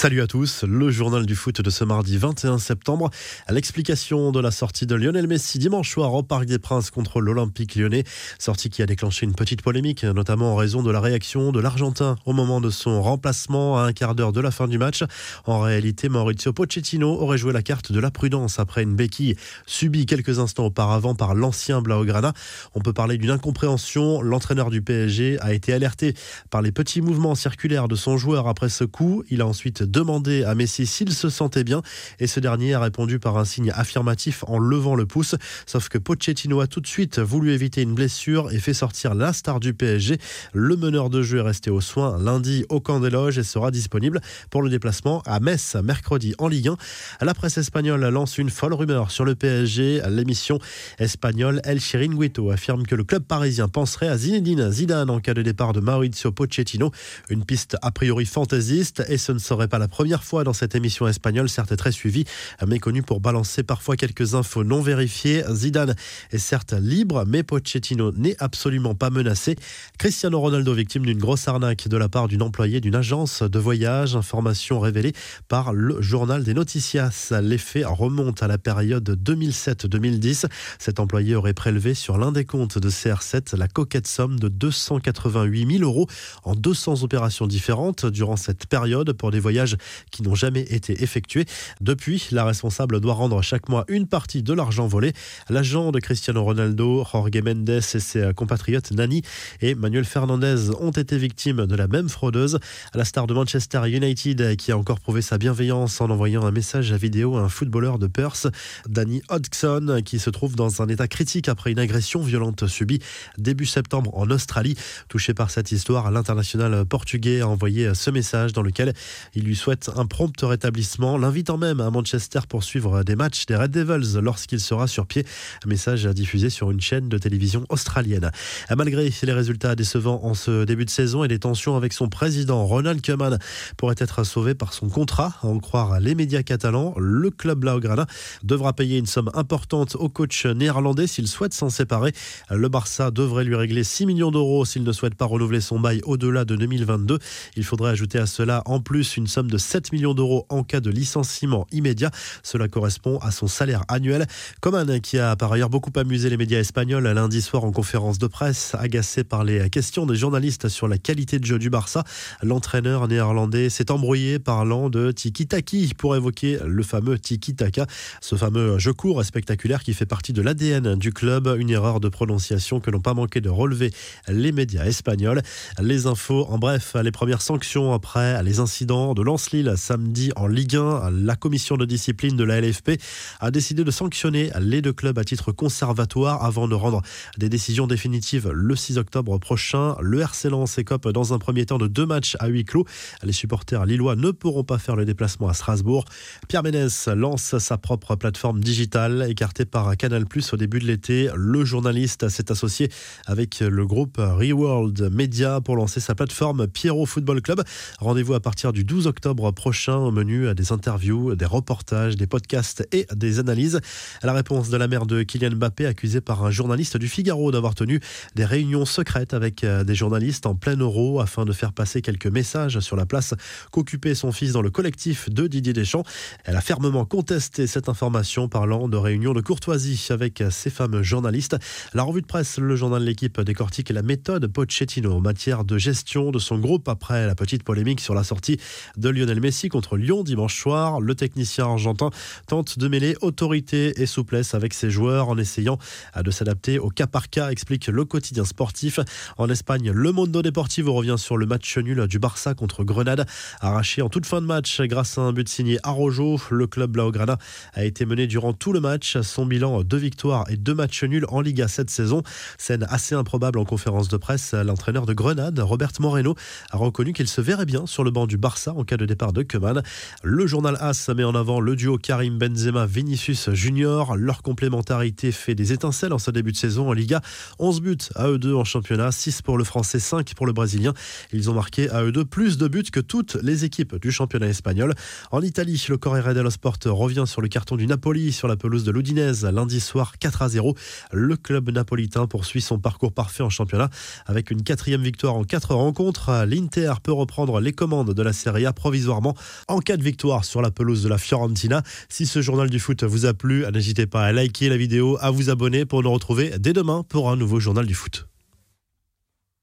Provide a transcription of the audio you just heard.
Salut à tous, le journal du foot de ce mardi 21 septembre. L'explication de la sortie de Lionel Messi dimanche soir au Parc des Princes contre l'Olympique lyonnais. Sortie qui a déclenché une petite polémique, notamment en raison de la réaction de l'Argentin au moment de son remplacement à un quart d'heure de la fin du match. En réalité, Maurizio Pochettino aurait joué la carte de la prudence après une béquille subie quelques instants auparavant par l'ancien Blaugrana. On peut parler d'une incompréhension. L'entraîneur du PSG a été alerté par les petits mouvements circulaires de son joueur après ce coup. Il a ensuite demandé à Messi s'il se sentait bien et ce dernier a répondu par un signe affirmatif en levant le pouce. Sauf que Pochettino a tout de suite voulu éviter une blessure et fait sortir la star du PSG. Le meneur de jeu est resté aux soins lundi au camp des loges et sera disponible pour le déplacement à Metz mercredi en Ligue 1. La presse espagnole lance une folle rumeur sur le PSG. L'émission espagnole El Chiringuito affirme que le club parisien penserait à Zinedine Zidane en cas de départ de Maurizio Pochettino. Une piste a priori fantaisiste et ce ne serait pas la première fois dans cette émission espagnole, certes très suivie, mais connue pour balancer parfois quelques infos non vérifiées. Zidane est certes libre, mais Pochettino n'est absolument pas menacé. Cristiano Ronaldo victime d'une grosse arnaque de la part d'une employée d'une agence de voyage, information révélée par le journal des Noticias. L'effet remonte à la période 2007-2010. Cet employé aurait prélevé sur l'un des comptes de CR7 la coquette somme de 288 000 euros en 200 opérations différentes durant cette période pour des voyages qui n'ont jamais été effectués. Depuis, la responsable doit rendre chaque mois une partie de l'argent volé. L'agent de Cristiano Ronaldo, Jorge Mendes et ses compatriotes Nani et Manuel Fernandez ont été victimes de la même fraudeuse. La star de Manchester United qui a encore prouvé sa bienveillance en envoyant un message à vidéo à un footballeur de Perth, Danny Hodgson, qui se trouve dans un état critique après une agression violente subie début septembre en Australie. Touché par cette histoire, l'international portugais a envoyé ce message dans lequel il lui souhaite un prompt rétablissement, l'invitant même à Manchester pour suivre des matchs des Red Devils lorsqu'il sera sur pied. Un message diffusé sur une chaîne de télévision australienne. Malgré les résultats décevants en ce début de saison et les tensions avec son président, Ronald Koeman pourrait être sauvé par son contrat. À en croire les médias catalans, le club Blaugrana devra payer une somme importante au coach néerlandais s'il souhaite s'en séparer. Le Barça devrait lui régler 6 millions d'euros s'il ne souhaite pas renouveler son bail au-delà de 2022. Il faudrait ajouter à cela en plus une somme de 7 millions d'euros en cas de licenciement immédiat. Cela correspond à son salaire annuel. Coman, qui a par ailleurs beaucoup amusé les médias espagnols lundi soir en conférence de presse, agacé par les questions des journalistes sur la qualité de jeu du Barça, l'entraîneur néerlandais s'est embrouillé parlant de tiki-taki pour évoquer le fameux tiki-taka, ce fameux jeu court et spectaculaire qui fait partie de l'ADN du club. Une erreur de prononciation que n'ont pas manqué de relever les médias espagnols. Les infos, en bref, les premières sanctions après les incidents de Lens-Lille samedi en Ligue 1. La commission de discipline de la LFP a décidé de sanctionner les deux clubs à titre conservatoire avant de rendre des décisions définitives le 6 octobre prochain. Le RC Lens écope dans un premier temps de deux matchs à huis clos. Les supporters lillois ne pourront pas faire le déplacement à Strasbourg. Pierre Ménès lance sa propre plateforme digitale écartée par Canal+ au début de l'été. Le journaliste s'est associé avec le groupe Reworld Media pour lancer sa plateforme Pierrot Football Club. Rendez-vous à partir du 12 octobre prochain au menu des interviews, des reportages, des podcasts et des analyses. La réponse de la mère de Kylian Mbappé, accusée par un journaliste du Figaro d'avoir tenu des réunions secrètes avec des journalistes en plein euro afin de faire passer quelques messages sur la place qu'occupait son fils dans le collectif de Didier Deschamps. Elle a fermement contesté cette information parlant de réunions de courtoisie avec ces fameux journalistes. La revue de presse, le journal de l'équipe décortique la méthode Pochettino en matière de gestion de son groupe après la petite polémique sur la sortie de Lionel Messi contre Lyon dimanche soir. Le technicien argentin tente de mêler autorité et souplesse avec ses joueurs en essayant de s'adapter au cas par cas, explique le quotidien sportif. En Espagne, le Mondo Deportivo revient sur le match nul du Barça contre Grenade, arraché en toute fin de match grâce à un but signé Arrojo. Le club Blaugrana a été mené durant tout le match. Son bilan, deux victoires et deux matchs nuls en Liga cette saison. Scène assez improbable en conférence de presse. L'entraîneur de Grenade, Robert Moreno, a reconnu qu'il se verrait bien sur le banc du Barça en cas départ de Keman. Le journal AS met en avant le duo Karim Benzema Vinicius Junior. Leur complémentarité fait des étincelles en ce début de saison en Liga. 11 buts à eux deux en championnat, 6 pour le français, 5 pour le brésilien. Ils ont marqué à eux deux plus de buts que toutes les équipes du championnat espagnol. En Italie, le Corriere dello Sport revient sur le carton du Napoli sur la pelouse de l'Udinese lundi soir 4 à 0. Le club napolitain poursuit son parcours parfait en championnat avec une quatrième victoire en quatre rencontres. L'Inter peut reprendre les commandes de la Serie A provisoirement en cas de victoire sur la pelouse de la Fiorentina. Si ce journal du foot vous a plu, n'hésitez pas à liker la vidéo, à vous abonner pour nous retrouver dès demain pour un nouveau journal du foot.